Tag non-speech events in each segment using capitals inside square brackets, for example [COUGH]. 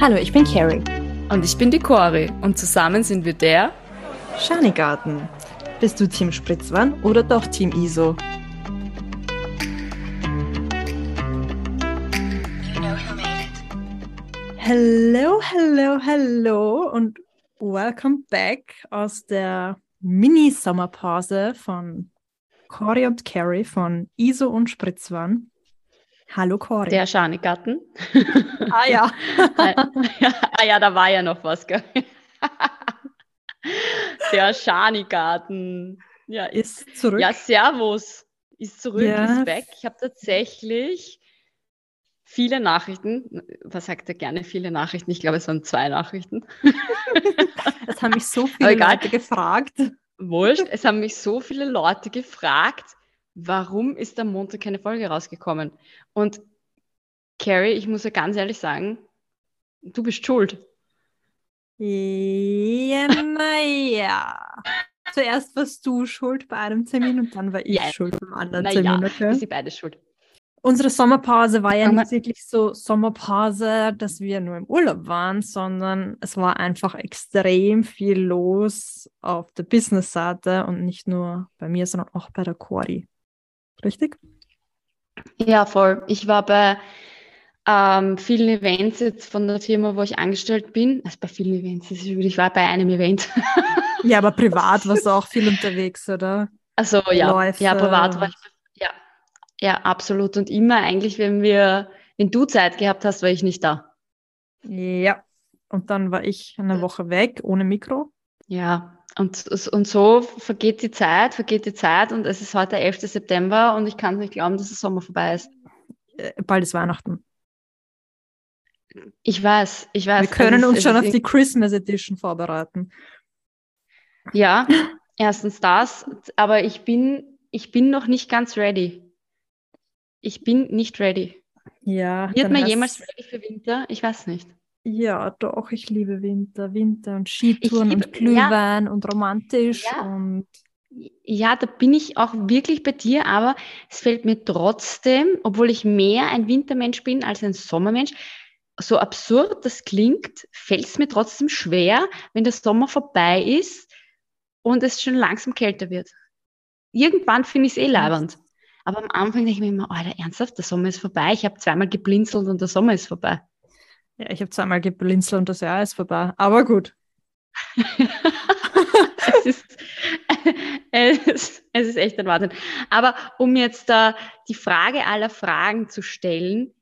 Hallo, ich bin Carrie. Und ich bin die Cori und zusammen sind wir der Schanigarten. Bist du Team Spritzwan oder doch Team ISO? Hello, hello, hello und welcome back aus der Mini-Sommerpause von Cory und Carrie von ISO und Spritzwan. Hallo Cory. Der Schanigarten. [LAUGHS] [LAUGHS] Ah ja. ah ja, da war ja noch was, gell? [LAUGHS] Der Schanigarten. Ja, ist zurück. Ja, Servus. Ist zurück, Ja. ist weg. Ich habe tatsächlich viele Nachrichten. Was sagt er gerne? Viele Nachrichten. Ich glaube, es waren zwei Nachrichten. Es haben mich so viele. Leute gefragt. Wurscht. Es haben mich so viele Leute gefragt, warum ist am Montag keine Folge rausgekommen? Und Carrie, ich muss ja ganz ehrlich sagen, du bist schuld. Ja, naja. [LAUGHS] Zuerst warst du schuld bei einem Termin und dann war ich Ja. schuld beim anderen Naja, Termin. wir Okay? sind beide schuld. Unsere Sommerpause war ja nicht wirklich so Sommerpause, dass wir nur im Urlaub waren, sondern es war einfach extrem viel los auf der Business-Seite und nicht nur bei mir, sondern auch bei der Cori. Richtig? Ja, voll. Ich war bei ähm, vielen Events jetzt von der Firma, wo ich angestellt bin. Also bei vielen Events, ich war bei einem Event. Ja, aber [LAUGHS] privat warst du auch viel unterwegs, oder? Also ja, Läufe ja, privat war und- ich. Ja, ja, absolut. Und immer eigentlich, wenn wir, wenn du Zeit gehabt hast, war ich nicht da. Ja. Und dann war ich eine Woche weg, ohne Mikro. Ja, und, und so vergeht die Zeit, vergeht die Zeit und es ist heute 11. September und ich kann nicht glauben, dass der Sommer vorbei ist. Äh, Bald ist Weihnachten. Ich weiß, ich weiß. Wir können ist- uns es schon ist auf die Christmas Edition vorbereiten. Ja, erstens das, aber ich bin, ich bin noch nicht ganz ready. Ich bin nicht ready. Ja. Wird man jemals ready für Winter? Ich weiß nicht. Ja, doch, ich liebe Winter. Winter und Skitouren liebe- und Glühwein und romantisch Ja. und Ja, da bin ich auch wirklich bei dir, aber es fällt mir trotzdem, obwohl ich mehr ein Wintermensch bin als ein Sommermensch, so absurd das klingt, fällt es mir trotzdem schwer, wenn der Sommer vorbei ist und es schon langsam kälter wird. Irgendwann finde ich es eh leibernd. Aber am Anfang denke ich mir immer, Alter, ernsthaft, der Sommer ist vorbei. Ich habe zweimal geblinzelt und der Sommer ist vorbei. Ja, ich habe zweimal geblinzelt und das Jahr ist vorbei. Aber gut. [LAUGHS] es, ist, es, ist, es ist echt ein Wahnsinn. Aber um jetzt da die Frage aller Fragen zu stellen,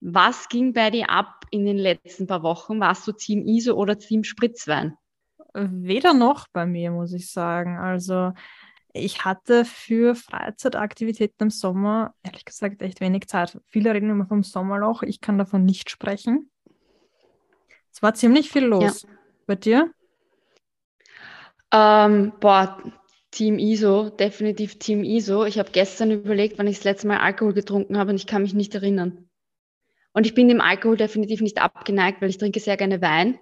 was ging bei dir ab in den letzten paar Wochen? Warst du Team ISO oder Team Spritzwein? Weder noch bei mir, muss ich sagen. Also ich hatte für Freizeitaktivitäten im Sommer, ehrlich gesagt, echt wenig Zeit. Viele reden immer vom Sommerloch. Ich kann davon nicht sprechen. Es war ziemlich viel los. Bei dir? Ähm, boah, Team ISO, definitiv Team ISO. Ich habe gestern überlegt, wann ich das letzte Mal Alkohol getrunken habe und ich kann mich nicht erinnern. Und ich bin dem Alkohol definitiv nicht abgeneigt, weil ich trinke sehr gerne Wein.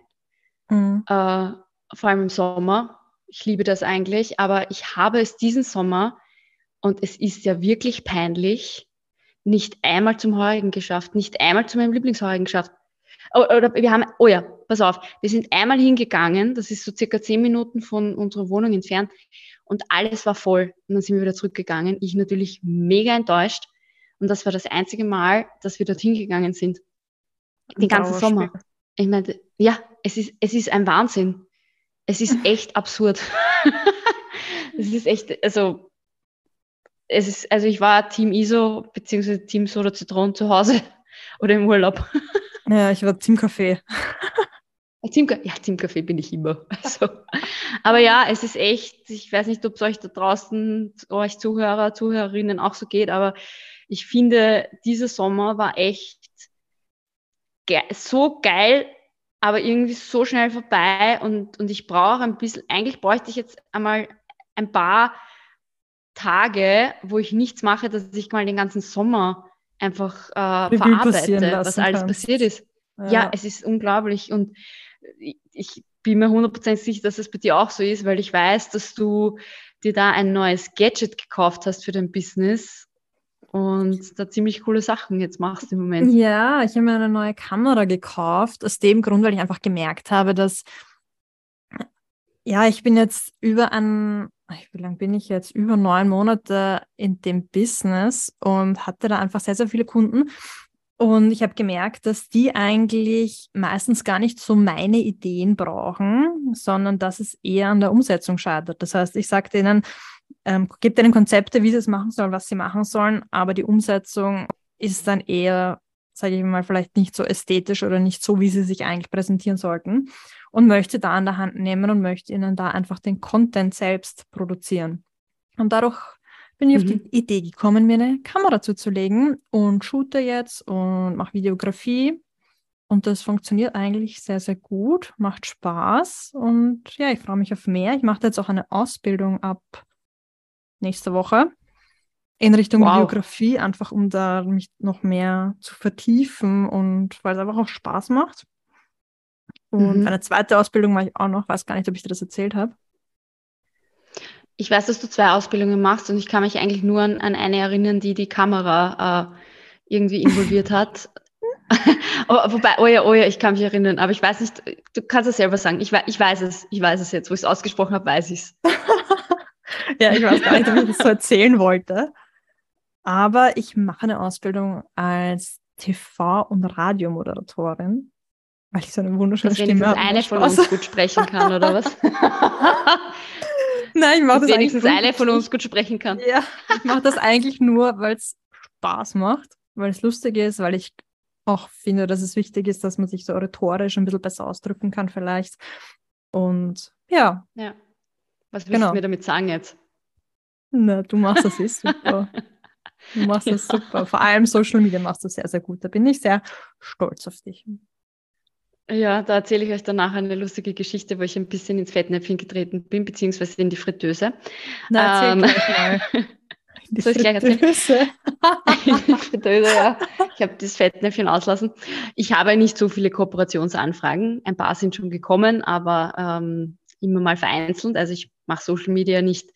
Mhm. äh, vor allem im Sommer. Ich liebe das eigentlich, aber ich habe es diesen Sommer und es ist ja wirklich peinlich, nicht einmal zum Heurigen geschafft, nicht einmal zu meinem Lieblingsheurigen geschafft. Oder wir haben, oh ja, pass auf, wir sind einmal hingegangen, das ist so circa zehn Minuten von unserer Wohnung entfernt und alles war voll. Und dann sind wir wieder zurückgegangen. Ich natürlich mega enttäuscht. Und das war das einzige Mal, dass wir dorthin gegangen sind. Den ganzen. Sommer. Ich meine, ja, es ist, es ist ein Wahnsinn. Es ist [LAUGHS] echt absurd. [LAUGHS] es ist echt, also, es ist, also ich war Team ISO beziehungsweise Team Soda Zitron zu Hause [LAUGHS] oder im Urlaub. Ja, ich war Team Café. Team, ja, Team Café bin ich immer. [LAUGHS] Also, aber ja, es ist echt, ich weiß nicht, ob es euch da draußen, euch Zuhörer, Zuhörerinnen auch so geht, aber ich finde, dieser Sommer war echt ge so geil, aber irgendwie so schnell vorbei und, und ich brauche ein bisschen, eigentlich bräuchte ich jetzt einmal ein paar Tage, wo ich nichts mache, dass ich mal den ganzen Sommer einfach äh, verarbeite, was alles kannst. passiert ist. Ja, es ist unglaublich und ich- ich bin mir 100% sicher, dass es bei dir auch so ist, weil ich weiß, dass du dir da ein neues Gadget gekauft hast für dein Business und da ziemlich coole Sachen jetzt machst im Moment. Ja, ich habe mir eine neue Kamera gekauft, aus dem Grund, weil ich einfach gemerkt habe, dass ja, ich bin jetzt über ein, wie lange bin ich jetzt? Über neun Monate in dem Business und hatte da einfach sehr, sehr viele Kunden. Und ich habe gemerkt, dass die eigentlich meistens gar nicht so meine Ideen brauchen, sondern dass es eher an der Umsetzung scheitert. Das heißt, ich sage denen, ähm, gebe denen Konzepte, wie sie es machen sollen, was sie machen sollen, aber die Umsetzung ist dann eher, sage ich mal, vielleicht nicht so ästhetisch oder nicht so, wie sie sich eigentlich präsentieren sollten und möchte da an der Hand nehmen und möchte ihnen da einfach den Content selbst produzieren. Und dadurch bin ich mhm. auf die mhm. Idee gekommen, mir eine Kamera zuzulegen und shoote jetzt und mache Videografie. Und das funktioniert eigentlich sehr, sehr gut, macht Spaß und ja, ich freue mich auf mehr. Ich mache jetzt auch eine Ausbildung ab nächste Woche in Richtung wow. Videografie, einfach um da mich noch mehr zu vertiefen und weil es einfach auch Spaß macht. Und mhm. eine zweite Ausbildung mache ich auch noch, weiß gar nicht, ob ich dir das erzählt habe. Ich weiß, dass du zwei Ausbildungen machst und ich kann mich eigentlich nur an, an eine erinnern, die die Kamera äh, irgendwie involviert hat. [LAUGHS] wobei, oh ja, oh ja, ich kann mich erinnern, aber ich weiß nicht, du kannst es selber sagen. Ich, ich weiß es, ich weiß es jetzt, wo ich es ausgesprochen habe, weiß ich es. [LAUGHS] ja, ich weiß gar nicht, ob ich das so erzählen wollte. Aber ich mache eine Ausbildung als TV- und Radiomoderatorin. Weil ich so eine wunderschöne Dass Stimme habe. eine von uns gut sprechen kann, oder was? [LAUGHS] Nein, ich mache das wenigstens eine von uns gut sprechen kann. Ja, ich mache das eigentlich nur, weil es Spaß macht, weil es lustig ist, weil ich auch finde, dass es wichtig ist, dass man sich so rhetorisch ein bisschen besser ausdrücken kann vielleicht. Und ja. Ja. Was willst genau. du mir damit sagen jetzt? Na, du machst das eh super. [LAUGHS] Du machst das ja. super. Vor allem Social Media machst du sehr, sehr gut. Da bin ich sehr stolz auf dich. Ja, da erzähle ich euch danach eine lustige Geschichte, wo ich ein bisschen ins Fettnäpfchen getreten bin, beziehungsweise in die Fritteuse. Na, erzähl ähm, mal. [LAUGHS] Die Soll ich gleich erzählen? [LAUGHS] die Fritteuse, ja. Ich habe das Fettnäpfchen auslassen. Ich habe nicht so viele Kooperationsanfragen. Ein paar sind schon gekommen, aber ähm, immer mal vereinzelt. Also ich mache Social Media nicht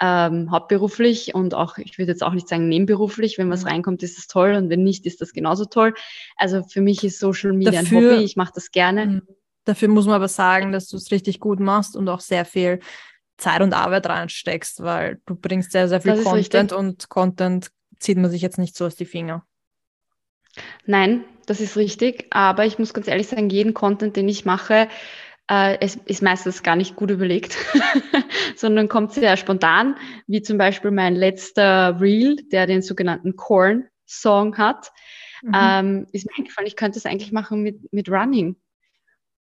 ähm, hauptberuflich und auch, ich würde jetzt auch nicht sagen nebenberuflich. Wenn was mhm. reinkommt, ist es toll und wenn nicht, ist das genauso toll. Also für mich ist Social Media dafür, ein Hobby, ich mache das gerne. Mhm. Dafür muss man aber sagen, dass du es richtig gut machst und auch sehr viel Zeit und Arbeit reinsteckst, weil du bringst sehr, sehr viel Content richtig. und Content zieht man sich jetzt nicht so aus die Finger. Nein, das ist richtig, aber ich muss ganz ehrlich sagen, jeden Content, den ich mache, äh, es ist meistens gar nicht gut überlegt, [LAUGHS] sondern kommt sehr spontan, wie zum Beispiel mein letzter Reel, der den sogenannten Corn-Song hat. Mhm. Ähm, ist mir eingefallen, ich könnte es eigentlich machen mit, mit Running.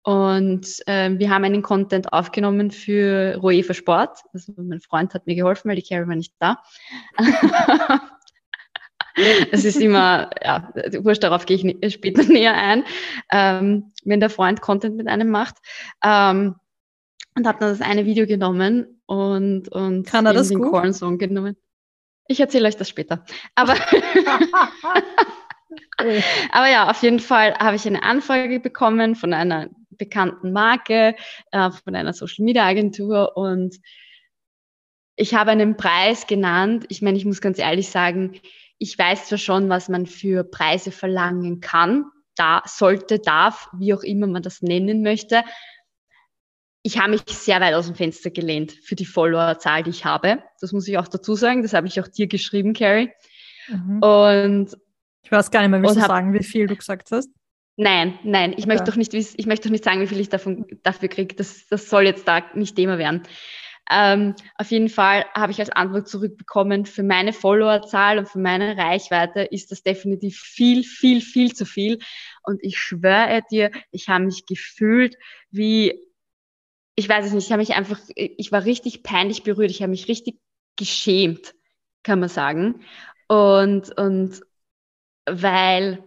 Und äh, wir haben einen Content aufgenommen für Roe für Sport. Also mein Freund hat mir geholfen, weil die Carrie war nicht da. [LAUGHS] Es ist immer, ja, wurscht, darauf gehe ich später [LAUGHS] näher ein, ähm, wenn der Freund Content mit einem macht. Ähm, und habe dann das eine Video genommen und, und Kann er das den Corn Song genommen. Ich erzähle euch das später. Aber, [LAUGHS] aber ja, auf jeden Fall habe ich eine Anfrage bekommen von einer bekannten Marke, äh, von einer Social Media Agentur und ich habe einen Preis genannt. Ich meine, ich muss ganz ehrlich sagen, ich weiß zwar schon, was man für Preise verlangen kann, da sollte, darf, wie auch immer man das nennen möchte. Ich habe mich sehr weit aus dem Fenster gelehnt für die Followerzahl, die ich habe. Das muss ich auch dazu sagen. Das habe ich auch dir geschrieben, Carrie. Mhm. Und ich weiß gar nicht mehr, willst du sagen, wie viel du gesagt hast? Nein, nein, ich okay. möchte doch nicht, ich möchte doch nicht sagen, wie viel ich davon, dafür kriege. Das, das soll jetzt da nicht Thema werden. Ähm, auf jeden Fall habe ich als Antwort zurückbekommen, für meine Followerzahl und für meine Reichweite ist das definitiv viel, viel, viel zu viel. Und ich schwöre dir, ich habe mich gefühlt wie, ich weiß es nicht, ich habe mich einfach, ich war richtig peinlich berührt, ich habe mich richtig geschämt, kann man sagen. Und, und weil.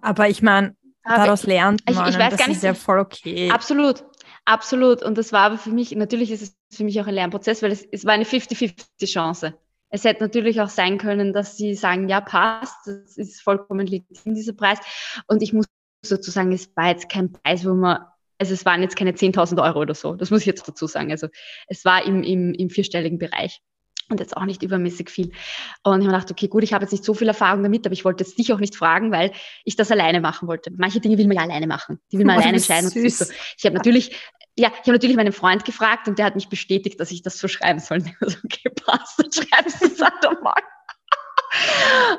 Aber ich meine, daraus lernt man. Ich, ich weiß das gar nicht, ist ja voll okay. Absolut, absolut. Und das war aber für mich, natürlich ist es für mich auch ein Lernprozess, weil es, es war eine 50-50 Chance. Es hätte natürlich auch sein können, dass sie sagen, ja, passt, das ist vollkommen legitim, dieser Preis. Und ich muss sozusagen, es war jetzt kein Preis, wo man, also es waren jetzt keine 10.000 Euro oder so, das muss ich jetzt dazu sagen. Also es war im, im, im vierstelligen Bereich. Und jetzt auch nicht übermäßig viel. Und ich habe gedacht, okay, gut, ich habe jetzt nicht so viel Erfahrung damit, aber ich wollte jetzt dich auch nicht fragen, weil ich das alleine machen wollte. Manche Dinge will man ja alleine machen. Die will man [LAUGHS] oh, alleine entscheiden. So. Ich habe natürlich, ja, ich habe natürlich meinen Freund gefragt und der hat mich bestätigt, dass ich das so schreiben soll. Und ich so, okay, passt, dann schreibst du es halt mal.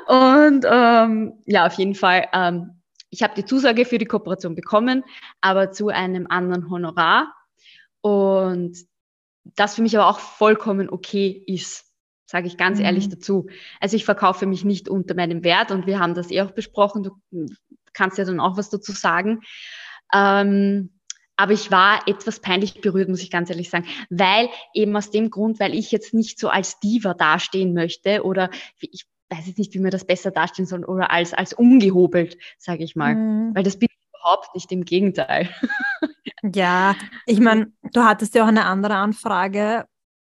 Und ähm, ja, auf jeden Fall, ähm, ich habe die Zusage für die Kooperation bekommen, aber zu einem anderen Honorar. Und das für mich aber auch vollkommen okay ist, sage ich ganz mhm. ehrlich dazu. Also ich verkaufe mich nicht unter meinem Wert und wir haben das eh auch besprochen. Du kannst ja dann auch was dazu sagen. Ähm, aber ich war etwas peinlich berührt, muss ich ganz ehrlich sagen, weil eben aus dem Grund, weil ich jetzt nicht so als Diva dastehen möchte oder ich weiß jetzt nicht, wie man das besser darstellen soll oder als, als ungehobelt, sage ich mal. Mhm. Weil das bin ich überhaupt nicht, im Gegenteil. [LAUGHS] Ja, ich meine, du hattest ja auch eine andere Anfrage,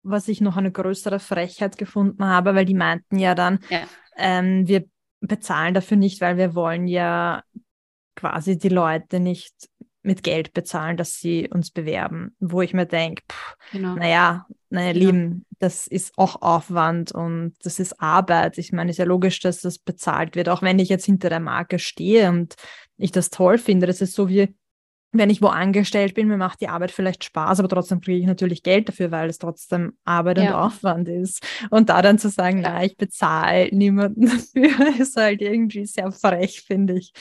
was ich noch eine größere Frechheit gefunden habe, weil die meinten ja dann, ja. Ähm, wir bezahlen dafür nicht, weil wir wollen ja quasi die Leute nicht mit Geld bezahlen, dass sie uns bewerben, wo ich mir denke, genau. naja, meine genau. Lieben, das ist auch Aufwand und das ist Arbeit. Ich meine, es ist ja logisch, dass das bezahlt wird, auch wenn ich jetzt hinter der Marke stehe und ich das toll finde. Das ist so wie, wenn ich wo angestellt bin, mir macht die Arbeit vielleicht Spaß, aber trotzdem kriege ich natürlich Geld dafür, weil es trotzdem Arbeit ja. und Aufwand ist. Und da dann zu sagen, ja. na, ich bezahle niemanden [LAUGHS] dafür, ist halt irgendwie sehr frech, finde ich.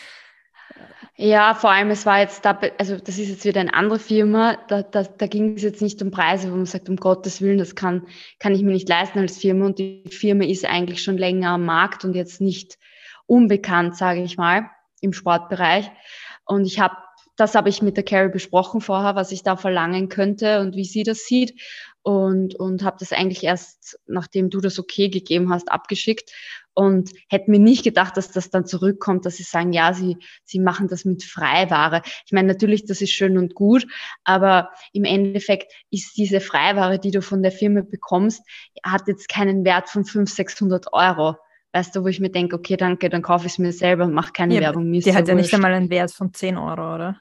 Ja, vor allem, es war jetzt da, also das ist jetzt wieder eine andere Firma, da, da, da ging es jetzt nicht um Preise, wo man sagt, um Gottes Willen, das kann, kann ich mir nicht leisten als Firma und die Firma ist eigentlich schon länger am Markt und jetzt nicht unbekannt, sage ich mal, im Sportbereich. Und ich habe das habe ich mit der Carrie besprochen vorher, was ich da verlangen könnte und wie sie das sieht. Und, und habe das eigentlich erst, nachdem du das okay gegeben hast, abgeschickt. Und hätte mir nicht gedacht, dass das dann zurückkommt, dass sie sagen, ja, sie, sie machen das mit Freiware. Ich meine, natürlich, das ist schön und gut, aber im Endeffekt ist diese Freiware, die du von der Firma bekommst, hat jetzt keinen Wert von 500, 600 Euro. Weißt du, wo ich mir denke, okay, danke, dann kaufe ich es mir selber und mache keine ja, Werbung. Mir die hat ja nicht einmal einen Wert von 10 Euro, oder?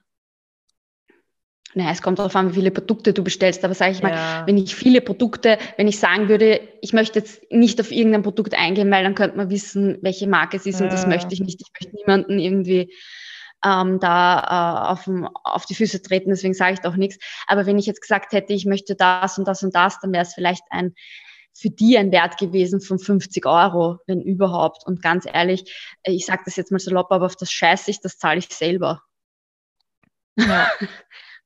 Naja, es kommt darauf an, wie viele Produkte du bestellst. Aber sage ich mal, ja. wenn ich viele Produkte, wenn ich sagen würde, ich möchte jetzt nicht auf irgendein Produkt eingehen, weil dann könnte man wissen, welche Marke es ist ja. und das möchte ich nicht. Ich möchte niemanden irgendwie ähm, da äh, auf, auf die Füße treten, deswegen sage ich doch nichts. Aber wenn ich jetzt gesagt hätte, ich möchte das und das und das, dann wäre es vielleicht ein für die ein Wert gewesen von 50 Euro, wenn überhaupt. Und ganz ehrlich, ich sage das jetzt mal salopp, aber auf das scheiße ich, das zahle ich selber. Ja. [LAUGHS]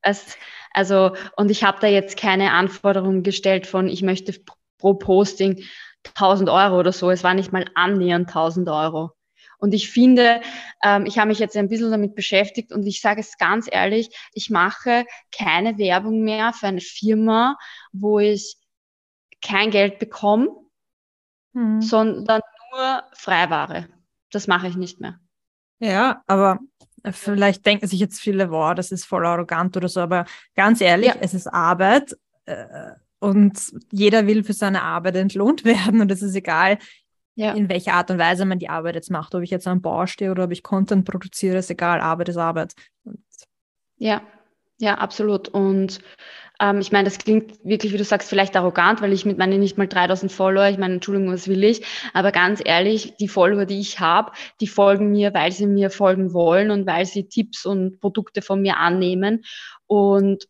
Es, also, und ich habe da jetzt keine Anforderungen gestellt von, ich möchte pro Posting 1000 Euro oder so. Es war nicht mal annähernd 1000 Euro. Und ich finde, ähm, ich habe mich jetzt ein bisschen damit beschäftigt und ich sage es ganz ehrlich, ich mache keine Werbung mehr für eine Firma, wo ich kein Geld bekomme, hm. sondern nur Freiware. Das mache ich nicht mehr. Ja, aber Vielleicht denken sich jetzt viele, wow, das ist voll arrogant oder so, aber ganz ehrlich, ja. es ist Arbeit äh, und jeder will für seine Arbeit entlohnt [LAUGHS] werden und es ist egal, ja. in welcher Art und Weise man die Arbeit jetzt macht. Ob ich jetzt am Bau stehe oder ob ich Content produziere, ist egal, Arbeit ist Arbeit. Und ja, ja, absolut. Und ähm, ich meine, das klingt wirklich, wie du sagst, vielleicht arrogant, weil ich mit meinen nicht mal 3000 Follower, ich meine, Entschuldigung, was will ich? Aber ganz ehrlich, die Follower, die ich habe, die folgen mir, weil sie mir folgen wollen und weil sie Tipps und Produkte von mir annehmen. Und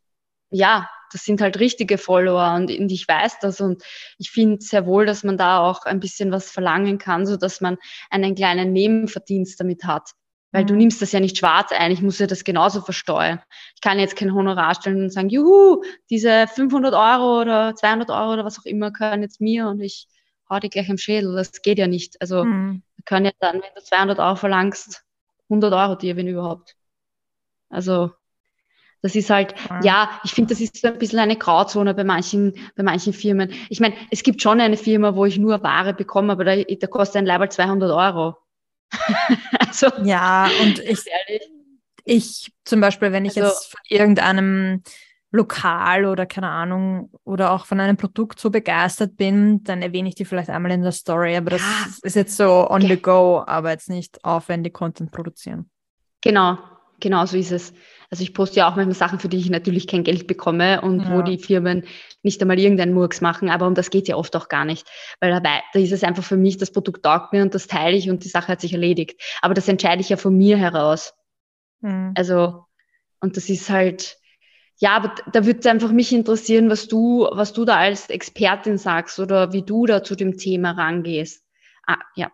ja, das sind halt richtige Follower und, und ich weiß das und ich finde sehr wohl, dass man da auch ein bisschen was verlangen kann, so dass man einen kleinen Nebenverdienst damit hat. Weil du mhm. nimmst das ja nicht schwarz ein, ich muss ja das genauso versteuern. Ich kann jetzt kein Honorar stellen und sagen, juhu, diese 500 Euro oder 200 Euro oder was auch immer gehören jetzt mir und ich hau die gleich im Schädel. Das geht ja nicht. Also mhm. wir können ja dann, wenn du 200 Euro verlangst, 100 Euro dir, wenn überhaupt. Also das ist halt, ja, ja ich finde, das ist so ein bisschen eine Grauzone bei manchen, bei manchen Firmen. Ich meine, es gibt schon eine Firma, wo ich nur Ware bekomme, aber da, da kostet ein Leiber 200 Euro. [LAUGHS] also, ja, und ich, ich zum Beispiel, wenn ich also, jetzt von irgendeinem Lokal oder keine Ahnung oder auch von einem Produkt so begeistert bin, dann erwähne ich die vielleicht einmal in der Story, aber das ja, ist jetzt so on okay. the go, aber jetzt nicht aufwendig Content produzieren. Genau, genau so ist es. Also ich poste ja auch manchmal Sachen, für die ich natürlich kein Geld bekomme und ja. wo die Firmen nicht einmal irgendeinen Murks machen, aber um das geht ja oft auch gar nicht. Weil dabei, da ist es einfach für mich, das Produkt taugt mir und das teile ich und die Sache hat sich erledigt. Aber das entscheide ich ja von mir heraus. Mhm. Also, und das ist halt, ja, aber da würde es einfach mich interessieren, was du, was du da als Expertin sagst oder wie du da zu dem Thema rangehst. Ah, ja,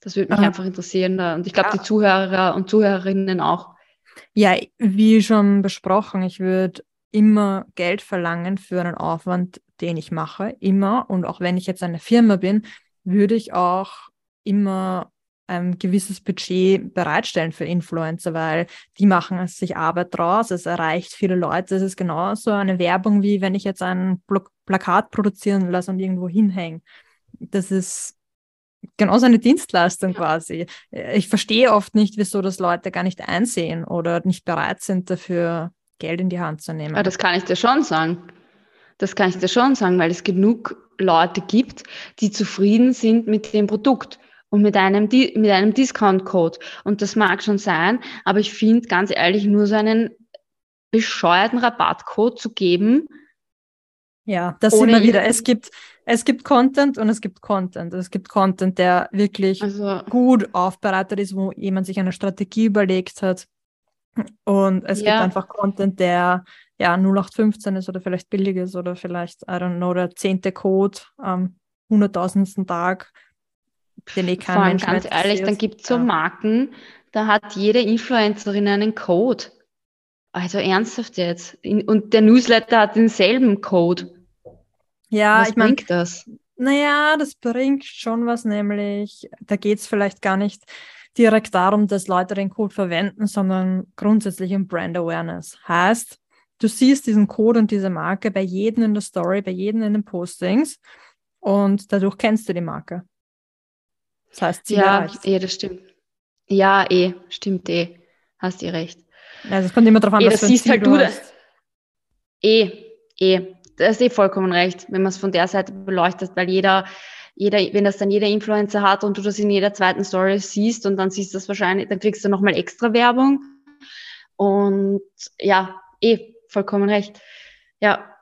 das würde mich Aha. einfach interessieren. Und ich glaube, ja. die Zuhörer und Zuhörerinnen auch. Ja, wie schon besprochen, ich würde immer Geld verlangen für einen Aufwand, den ich mache, immer. Und auch wenn ich jetzt eine Firma bin, würde ich auch immer ein gewisses Budget bereitstellen für Influencer, weil die machen sich Arbeit draus, es erreicht viele Leute. Es ist genauso eine Werbung, wie wenn ich jetzt ein Plakat produzieren lasse und irgendwo hinhänge. Das ist genauso eine Dienstleistung quasi. Ich verstehe oft nicht, wieso das Leute gar nicht einsehen oder nicht bereit sind, dafür Geld in die Hand zu nehmen. Ja, das kann ich dir schon sagen. Das kann ich dir schon sagen, weil es genug Leute gibt, die zufrieden sind mit dem Produkt und mit einem, mit einem Discount-Code. Und das mag schon sein, aber ich finde ganz ehrlich, nur so einen bescheuerten Rabattcode zu geben. Ja, das immer wieder. Es gibt, es gibt Content und es gibt Content. Es gibt Content, der wirklich also, gut aufbereitet ist, wo jemand sich eine Strategie überlegt hat. Und es ja. gibt einfach Content, der ja 0815 ist oder vielleicht billig ist oder vielleicht, I don't know, der zehnte Code am hunderttausendsten Tag den eh kein Vor allem ganz ehrlich, dann gibt es so ja. Marken, da hat jede Influencerin einen Code. Also ernsthaft jetzt. Und der Newsletter hat denselben Code. Ja, was ich bringt mein, das? Naja, das bringt schon was, nämlich, da geht es vielleicht gar nicht direkt darum, dass Leute den Code verwenden, sondern grundsätzlich um Brand Awareness. Heißt, du siehst diesen Code und diese Marke bei jedem in der Story, bei jedem in den Postings und dadurch kennst du die Marke. Das heißt, Ziel ja, erreicht. eh, das stimmt. Ja, eh, stimmt eh. Hast eh recht. Also es kommt immer darauf an, eh, was das siehst halt du das. Eh, eh. Das ist eh vollkommen recht, wenn man es von der Seite beleuchtet, weil jeder, jeder, wenn das dann jeder Influencer hat und du das in jeder zweiten Story siehst und dann siehst du das wahrscheinlich, dann kriegst du nochmal extra Werbung. Und ja, eh, vollkommen recht. Ja,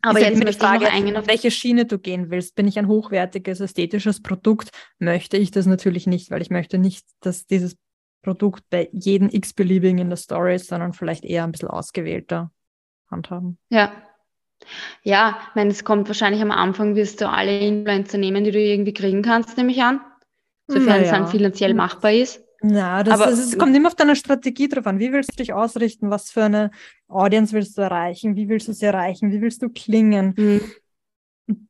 aber jetzt mit Frage, auf welche Schiene du gehen willst. Bin ich ein hochwertiges, ästhetisches Produkt? Möchte ich das natürlich nicht, weil ich möchte nicht, dass dieses Produkt bei jedem x-beliebigen in der Story ist, sondern vielleicht eher ein bisschen ausgewählter handhaben. Ja. Ja, ich meine, es kommt wahrscheinlich am Anfang, wirst du alle Influencer nehmen, die du irgendwie kriegen kannst, nehme ich an. Sofern naja. es dann finanziell machbar ist. Ja, das, aber, ist, kommt immer auf deine Strategie drauf an. Wie willst du dich ausrichten? Was für eine Audience willst du erreichen? Wie willst du sie erreichen? Wie willst du klingen? Mhm.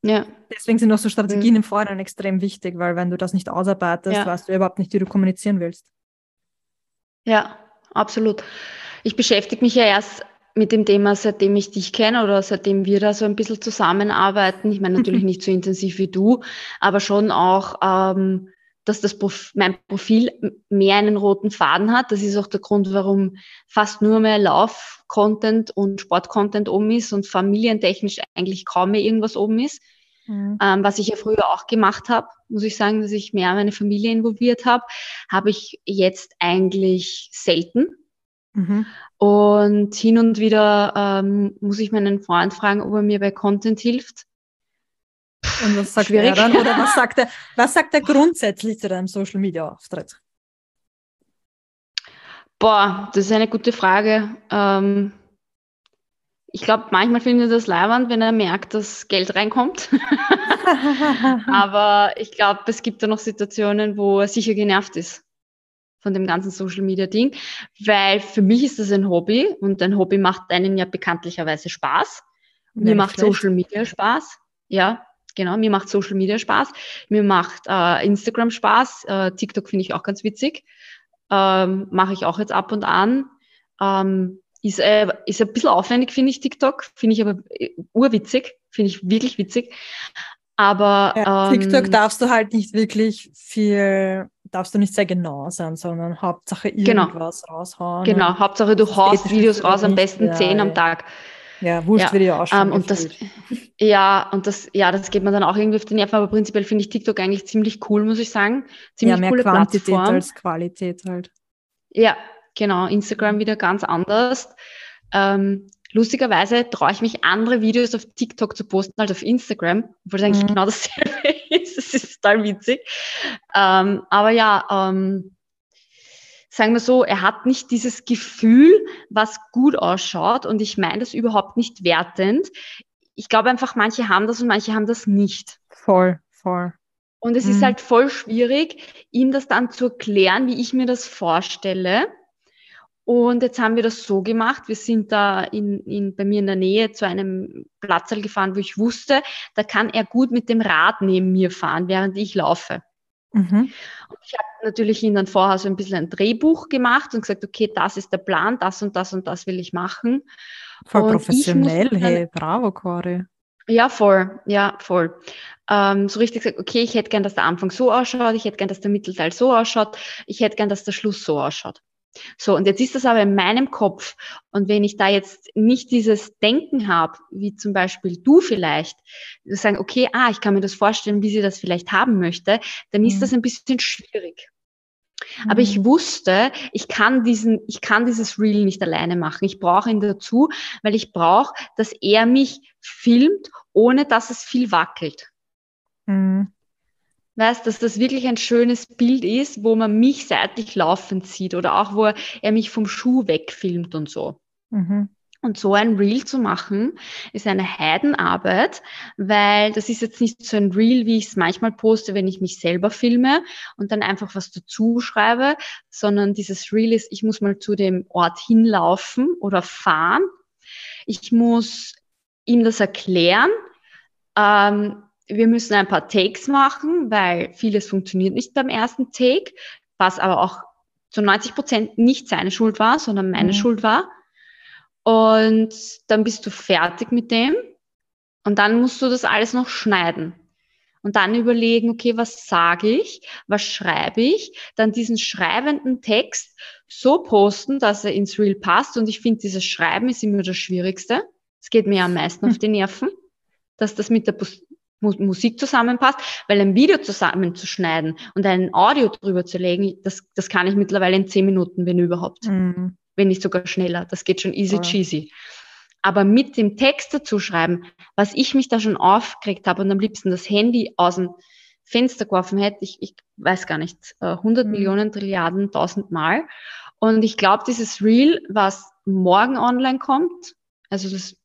Ja. Deswegen sind auch so Strategien mhm. im Vorhinein extrem wichtig, weil wenn du das nicht ausarbeitest, ja. weißt du überhaupt nicht, wie du kommunizieren willst. Ja, absolut. Ich beschäftige mich ja erst mit dem Thema, seitdem ich dich kenne oder seitdem wir da so ein bisschen zusammenarbeiten. Ich meine natürlich [LAUGHS] nicht so intensiv wie du, aber schon auch ähm, dass das Prof mein Profil mehr einen roten Faden hat. Das ist auch der Grund, warum fast nur mehr Lauf-Content und Sport-Content oben ist und familientechnisch eigentlich kaum mehr irgendwas oben ist. Mhm. Ähm, was ich ja früher auch gemacht habe, muss ich sagen, dass ich mehr meine Familie involviert habe, habe ich jetzt eigentlich selten. Mhm. Und hin und wieder ähm, muss ich meinen Freund fragen, ob er mir bei Content hilft. Und was sagt Schwierig. er dann? Oder was [LAUGHS] sagt er, was sagt er grundsätzlich zu deinem Social Media Auftritt? Boah, das ist eine gute Frage. Ähm, ich glaube, manchmal findet er das leibend, wenn er merkt, dass Geld reinkommt. [LAUGHS] [LAUGHS] Aber ich glaube, es gibt da noch Situationen, wo er sicher genervt ist von dem ganzen Social Media Ding, weil für mich ist das ein Hobby und ein Hobby macht einen ja bekanntlicherweise Spaß. Mir macht Social Media Spaß, ja. Genau, mir macht Social Media Spaß, mir macht äh, Instagram Spaß, äh, TikTok finde ich auch ganz witzig, ähm, mache ich auch jetzt ab und an. Ähm, ist, äh, ist ein bisschen aufwendig, finde ich, TikTok, finde ich aber äh, urwitzig, finde ich wirklich witzig. Aber ja, ähm, TikTok darfst du halt nicht wirklich viel, darfst du nicht sehr genau sein, sondern Hauptsache genau. irgendwas genau. raushauen. Genau, Hauptsache du haust Videos raus, am besten ja, zehn am Tag. Ja, wurscht ja. Video auch schon. Um, und das, [LAUGHS] ja, und das, ja, das geht mir dann auch irgendwie auf die Nerven, aber prinzipiell finde ich TikTok eigentlich ziemlich cool, muss ich sagen. Ziemlich ja, mehr coole Quantität Plattform. als Qualität halt. Ja, Genau, Instagram wieder ganz anders. Ähm, lustigerweise traue ich mich, andere Videos auf TikTok zu posten als auf Instagram, obwohl es eigentlich mhm. genau dasselbe [LAUGHS] ist. Das ist total witzig. Ähm, aber ja, ähm, sagen wir so, er hat nicht dieses Gefühl, was gut ausschaut. Und ich meine das überhaupt nicht wertend. Ich glaube einfach, manche haben das und manche haben das nicht. Voll, voll. Und es mhm. ist halt voll schwierig, ihm das dann zu erklären, wie ich mir das vorstelle. Und jetzt haben wir das so gemacht. Wir sind da in, in, bei mir in der Nähe zu einem Platzl gefahren, wo ich wusste, da kann er gut mit dem Rad neben mir fahren, während ich laufe. Mhm. ich habe natürlich ihn dann vorher so ein bisschen ein Drehbuch gemacht und gesagt, okay, das ist der Plan, das und das und das will ich machen. Voll und professionell, hey, bravo, Cory. Ja, voll, ja, voll. Ähm, so richtig gesagt, okay, ich hätte gern, dass der Anfang so ausschaut, ich hätte gern, dass der Mittelteil so ausschaut, ich hätte gern, dass der Schluss so ausschaut. So, und jetzt ist das aber in meinem Kopf. Und wenn ich da jetzt nicht dieses Denken habe, wie zum Beispiel du vielleicht, sagen, okay, ah, ich kann mir das vorstellen, wie sie das vielleicht haben möchte, dann ist mhm. das ein bisschen schwierig. Mhm. Aber ich mhm. wusste, ich kann diesen, ich kann dieses Reel nicht alleine machen. Ich brauche ihn dazu, weil ich brauche, dass er mich filmt, ohne dass es viel wackelt. Mhm weißt, dass das wirklich ein schönes Bild ist, wo man mich seitlich laufend sieht oder auch, wo er mich vom Schuh wegfilmt und so. Mhm. Und so ein Reel zu machen, ist eine Heidenarbeit, weil das ist jetzt nicht so ein Reel, wie ich es manchmal poste, wenn ich mich selber filme und dann einfach was dazu schreibe, sondern dieses Reel ist, ich muss mal zu dem Ort hinlaufen oder fahren. Ich muss ihm das erklären. Ähm, wir müssen ein paar Takes machen, weil vieles funktioniert nicht beim ersten Take, was aber auch zu 90 Prozent nicht seine Schuld war, sondern meine mhm. Schuld war. Und dann bist du fertig mit dem und dann musst du das alles noch schneiden. Und dann überlegen, okay, was sage ich, was schreibe ich, dann diesen schreibenden Text so posten, dass er ins Reel passt. Und ich finde, dieses Schreiben ist immer das Schwierigste. Es geht mir am meisten auf die Nerven, dass das mit der Musik zusammenpasst, weil ein Video zusammenzuschneiden und ein Audio drüber zu legen, das, das kann ich mittlerweile in zehn Minuten, wenn überhaupt. Mhm. Wenn nicht sogar schneller. Das geht schon easy cheesy. Aber mit dem Text dazu schreiben, was ich mich da schon aufgeregt habe und am liebsten das Handy aus dem Fenster geworfen hätte, ich, ich weiß gar nicht, 100 mhm. Millionen Trilliarden, 1000 Mal. Und ich glaube, dieses Reel, was morgen online kommt, also das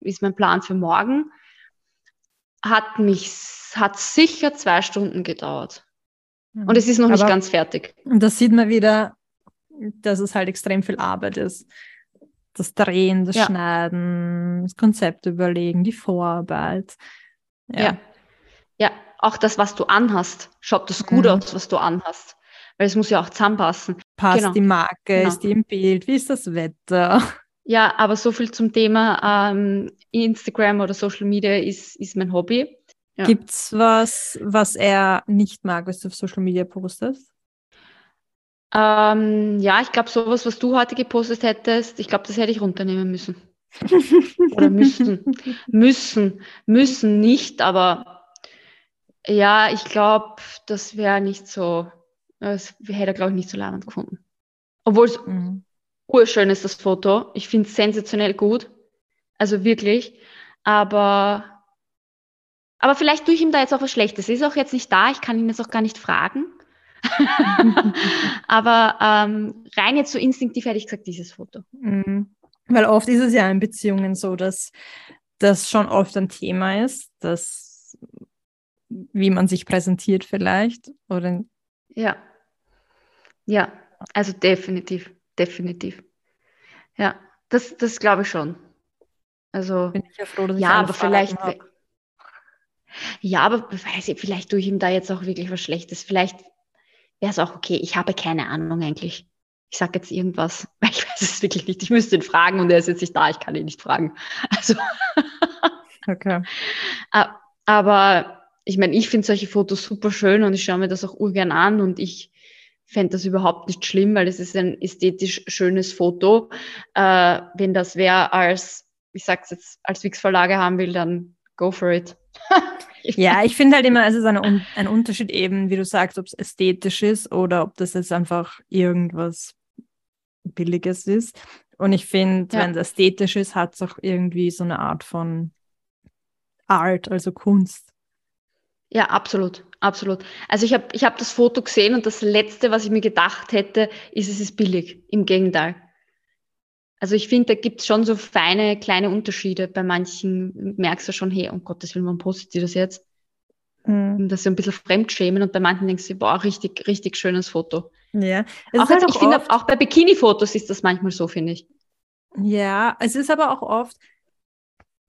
ist mein Plan für morgen, hat mich, hat sicher zwei Stunden gedauert. Mhm. Und es ist noch nicht ganz fertig. Und da sieht man wieder, dass es halt extrem viel Arbeit ist. Das Drehen, das ja. Schneiden, das Konzept überlegen, die Vorarbeit. Ja. ja. ja. auch das, was du anhast. Schaut das gut mhm. aus, was du anhast. Weil es muss ja auch zusammenpassen. Passt genau. die Marke, genau. ist die im Bild, wie ist das Wetter? Ja, aber so viel zum Thema ähm, Instagram oder Social Media ist, ist mein Hobby. Ja. es was, was er nicht mag, was du auf Social Media postest? Ähm, ja, ich glaube, sowas, was du heute gepostet hättest, ich glaube, das hätte ich runternehmen müssen. Oder müssen. [LAUGHS] müssen. Müssen nicht, aber ja, ich glaube, das wäre nicht so, das hätte er, glaube ich, nicht so leibend gefunden. Obwohl es mhm. Urschön ist das Foto. Ich finde es sensationell gut. Also wirklich. Aber, aber vielleicht tue ich ihm da jetzt auch was Schlechtes. Er ist auch jetzt nicht da. Ich kann ihn jetzt auch gar nicht fragen. [LAUGHS] aber ähm, rein jetzt so instinktiv hätte ich gesagt, dieses Foto. Mhm. Weil oft ist es ja in Beziehungen so, dass das schon oft ein Thema ist, dass wie man sich präsentiert vielleicht. Oder ja. Ja, also definitiv definitiv. Ja, das, das glaube ich schon. Also, bin ich ja froh, dass ja, aber vielleicht. Ja, aber weiß ich, vielleicht tue ich ihm da jetzt auch wirklich was Schlechtes. Vielleicht wäre es auch okay. Ich habe keine Ahnung eigentlich. Ich sage jetzt irgendwas, [LAUGHS] weil ich weiß es wirklich nicht. Ich müsste ihn fragen und er ist jetzt nicht da. Ich kann ihn nicht fragen. Also. okay. Aber ich meine, ich finde solche Fotos super schön und ich schaue mir das auch urgern an und ich fände das überhaupt nicht schlimm, weil es ist ein ästhetisch schönes Foto. Äh, wenn das wer als, ich sag's jetzt, als Wix-Verlage haben will, dann go for it. [LAUGHS] ja, ich finde halt immer, es ist ein, ein Unterschied eben, wie du sagst, ob es ästhetisch ist oder ob das jetzt einfach irgendwas Billiges ist. Und ich finde, Ja. wenn es ästhetisch ist, hat es auch irgendwie so eine Art von Art, also Kunst. Ja, absolut, absolut. Also ich habe ich hab das Foto gesehen und das Letzte, was ich mir gedacht hätte, ist, es ist billig. Im Gegenteil. Also ich finde, da gibt es schon so feine, kleine Unterschiede. Bei manchen merkst du schon, hey, um Gottes Willen, warum postet ihr das jetzt? Und das ist ein bisschen Fremdschämen und bei manchen denkst du, boah, richtig, richtig schönes Foto. Ja, es Auch halt jetzt, ich finde, auch bei Bikini-Fotos ist das manchmal so, finde ich. ja, es ist aber auch oft,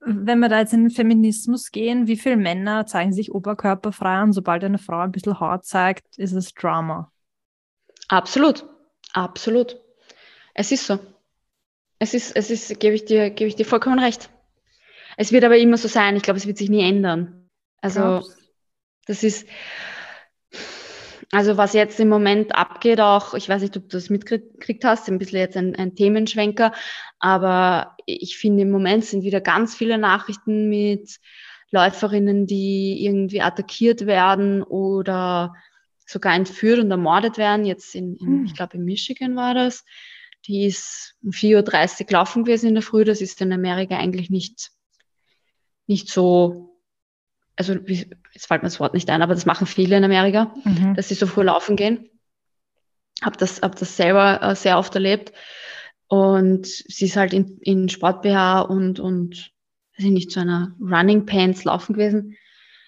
wenn wir da jetzt in den Feminismus gehen, wie viele Männer zeigen sich oberkörperfrei und sobald eine Frau ein bisschen Haut zeigt, ist es Drama. Absolut, absolut. Es ist so. Es ist, es ist, gebe ich dir, gebe ich dir vollkommen recht. Es wird aber immer so sein. Ich glaube, es wird sich nie ändern. Also, Glaubst? das ist, also was jetzt im Moment abgeht, auch, ich weiß nicht, ob du das mitgekriegt hast, ein bisschen jetzt ein, ein Themenschwenker, aber ich finde im Moment sind wieder ganz viele Nachrichten mit Läuferinnen, die irgendwie attackiert werden oder sogar entführt und ermordet werden. Jetzt in, in Hm. ich glaube, in Michigan war das. Die ist um 4.30 Uhr laufen gewesen in der Früh. Das ist in Amerika eigentlich nicht, nicht so, also jetzt fällt mir das Wort nicht ein, aber das machen viele in Amerika Mhm. dass sie so früh laufen gehen. Hab das, hab das selber äh, sehr oft erlebt. Und sie ist halt in, in Sport-BH und, und weiß ich nicht, zu einer Running Pants laufen gewesen.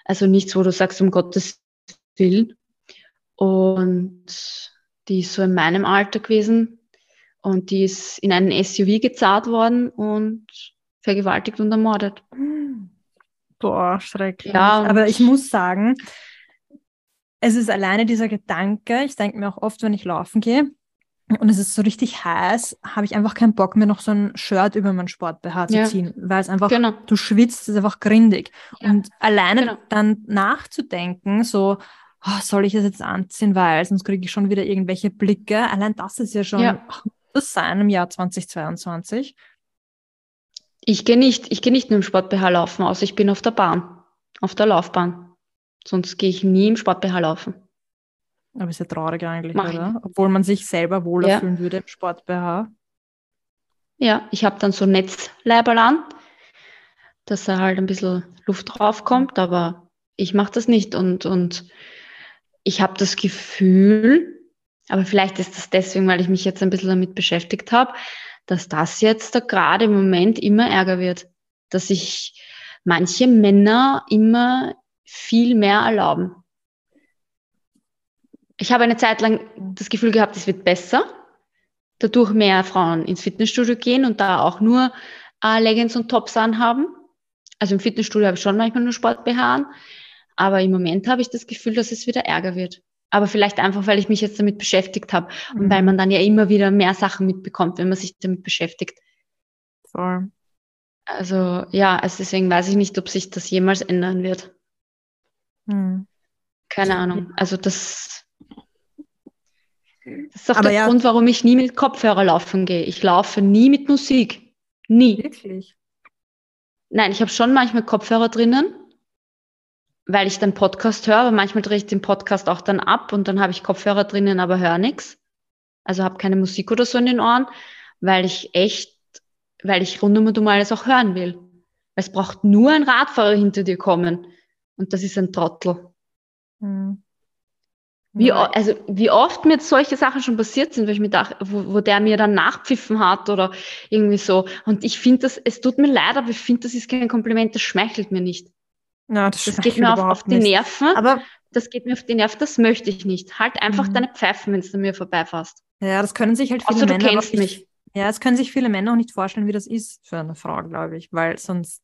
Also nichts, wo du sagst, um Gottes Willen. Und die ist so in meinem Alter gewesen. Und die ist in einen SUV gezahlt worden und vergewaltigt und ermordet. Boah, schrecklich. Ja, Aber ich muss sagen, es ist alleine dieser Gedanke, ich denke mir auch oft, wenn ich laufen gehe und es ist so richtig heiß, habe ich einfach keinen Bock mehr, noch so ein Shirt über mein Sport-BH zu Ja. ziehen, weil es einfach, Genau. du schwitzt, es ist einfach grindig. Ja, Und alleine genau. dann nachzudenken, so, oh, soll ich das jetzt anziehen, weil sonst kriege ich schon wieder irgendwelche Blicke. Allein das ist ja schon, Ja. muss das sein im Jahr 2022? Ich gehe nicht, ich gehe nicht nur im Sport-BH laufen, außer ich bin auf der Bahn, auf der Laufbahn. Sonst gehe ich nie im Sport-BH laufen. Aber ist ja traurig eigentlich, Mach ich oder? Obwohl man sich selber wohler Ja. fühlen würde im Sport-BH. Ja, ich habe dann so Netzleiberl an, dass da halt ein bisschen Luft draufkommt, aber ich mache das nicht und, und ich habe das Gefühl, aber vielleicht ist das deswegen, weil ich mich jetzt ein bisschen damit beschäftigt habe, dass das jetzt da gerade im Moment immer ärger wird, dass sich manche Männer immer viel mehr erlauben. Ich habe eine Zeit lang das Gefühl gehabt, es wird besser, dadurch mehr Frauen ins Fitnessstudio gehen und da auch nur äh, Leggings und Tops anhaben. Also im Fitnessstudio habe ich schon manchmal nur Sport-BH an, aber im Moment habe ich das Gefühl, dass es wieder ärger wird. Aber vielleicht einfach, weil ich mich jetzt damit beschäftigt habe und Mhm. weil man dann ja immer wieder mehr Sachen mitbekommt, wenn man sich damit beschäftigt. Voll. Also ja, also deswegen weiß ich nicht, ob sich das jemals ändern wird. Hm. Keine Ahnung. Also das, das ist auch Aber der ja- Grund, warum ich nie mit Kopfhörer laufen gehe. Ich laufe nie mit Musik. Nie. Wirklich? Nein, ich habe schon manchmal Kopfhörer drinnen, weil ich dann Podcast höre, aber manchmal drehe ich den Podcast auch dann ab und dann habe ich Kopfhörer drinnen, aber höre nichts. Also habe keine Musik oder so in den Ohren, weil ich echt, weil ich rundum und um alles auch hören will. Es braucht nur ein Radfahrer hinter dir kommen und das ist ein Trottel. Hm. Wie, also, wie oft mir jetzt solche Sachen schon passiert sind, wo ich mir dachte, wo, wo der mir dann nachpfiffen hat oder irgendwie so. Und ich finde das, es tut mir leid, aber ich finde, das ist kein Kompliment, das schmeichelt mir nicht. Na, das Das geht mir auf, auf die nicht. Nerven. Aber das geht mir auf die Nerven, das möchte ich nicht. Halt einfach Mhm. deine Pfeifen, wenn du mir vorbeifährst. ja, das können sich halt viele Außer du Männer auch kennst nicht, mich. Ja, das können sich viele Männer auch nicht vorstellen, wie das ist für eine Frau, glaube ich, weil sonst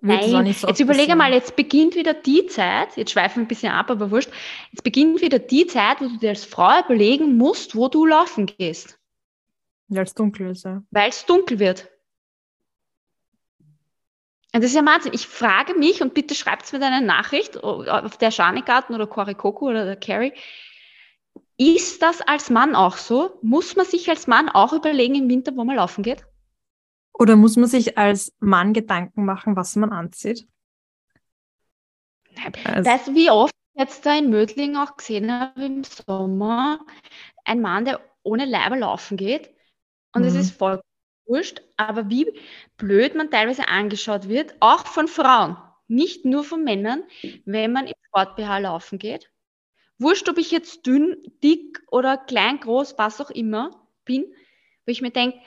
wird es auch Nein, nicht so jetzt überlege passieren. mal, jetzt beginnt wieder die Zeit, jetzt schweifen wir ein bisschen ab, aber wurscht, jetzt beginnt wieder die Zeit, wo du dir als Frau überlegen musst, wo du laufen gehst, Ja, als dunkel ist, ja. weil es dunkel wird. Und das ist ja Wahnsinn. Ich frage mich, und bitte schreibt mir eine Nachricht auf der Schanigarten oder Coco oder der Carrie, ist das als Mann auch so? Muss man sich als Mann auch überlegen im Winter, wo man laufen geht? Oder muss man sich als Mann Gedanken machen, was man anzieht? Also, Weißt du, wie oft ich jetzt da in Mödling auch gesehen habe im Sommer, ein Mann, der ohne Leiber laufen geht, Und Mhm. es ist voll wurscht, aber wie blöd man teilweise angeschaut wird, auch von Frauen, nicht nur von Männern, wenn man im Sport-BH laufen geht. Wurscht, ob ich jetzt dünn, dick oder klein, groß, was auch immer bin, wo ich mir denke,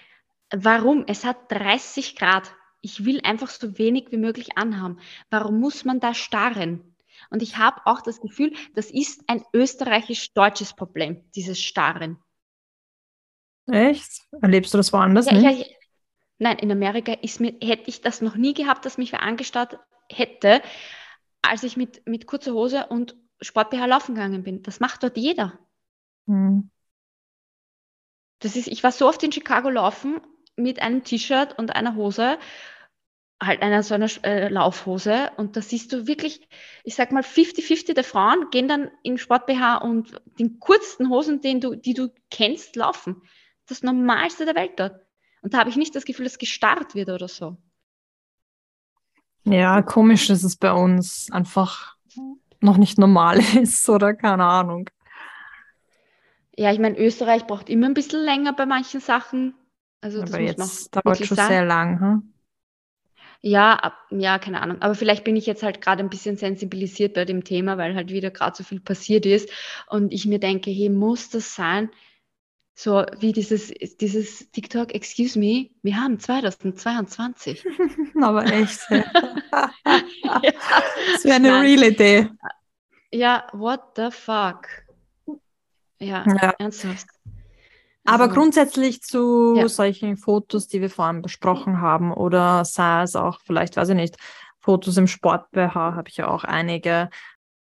warum? Es hat 30 Grad. Ich will einfach so wenig wie möglich anhaben. Warum muss man da starren? Und ich habe auch das Gefühl, das ist ein österreichisch-deutsches Problem, dieses Starren. Echt? Erlebst du das woanders Ja, nicht? ja. Nein, in Amerika ist mir, hätte ich das noch nie gehabt, dass mich wer angestarrt hätte, als ich mit, mit kurzer Hose und Sport-BH laufen gegangen bin. Das macht dort jeder. Hm. Das ist, ich war so oft in Chicago laufen mit einem T-Shirt und einer Hose, halt einer so einer äh, Laufhose. Und da siehst du wirklich, ich sag mal, 50-50 der Frauen gehen dann im Sport-BH und den kurzen Hosen, den du, die du kennst, laufen. Das Normalste der Welt dort. Und da habe ich nicht das Gefühl, dass gestarrt wird oder so. Ja, komisch, dass es bei uns einfach noch nicht normal [LAUGHS] ist oder keine Ahnung. Ja, ich meine, Österreich braucht immer ein bisschen länger bei manchen Sachen. Also das Aber muss jetzt dauert schon sagen. sehr lang. Hm? Ja, ab, ja, keine Ahnung. Aber vielleicht bin ich jetzt halt gerade ein bisschen sensibilisiert bei dem Thema, weil halt wieder gerade so viel passiert ist. Und ich mir denke, hey, muss das sein? So wie dieses, dieses TikTok, excuse me, wir haben 2022. [LAUGHS] Aber echt. [LAUGHS] Ja. Das wäre eine real Idee. ja, what the fuck? Ja, Ja. ernsthaft. Aber Also, grundsätzlich zu Ja. solchen Fotos, die wir vorhin besprochen haben, oder sei es auch vielleicht, weiß ich nicht, Fotos im Sport-BH habe ich ja auch einige.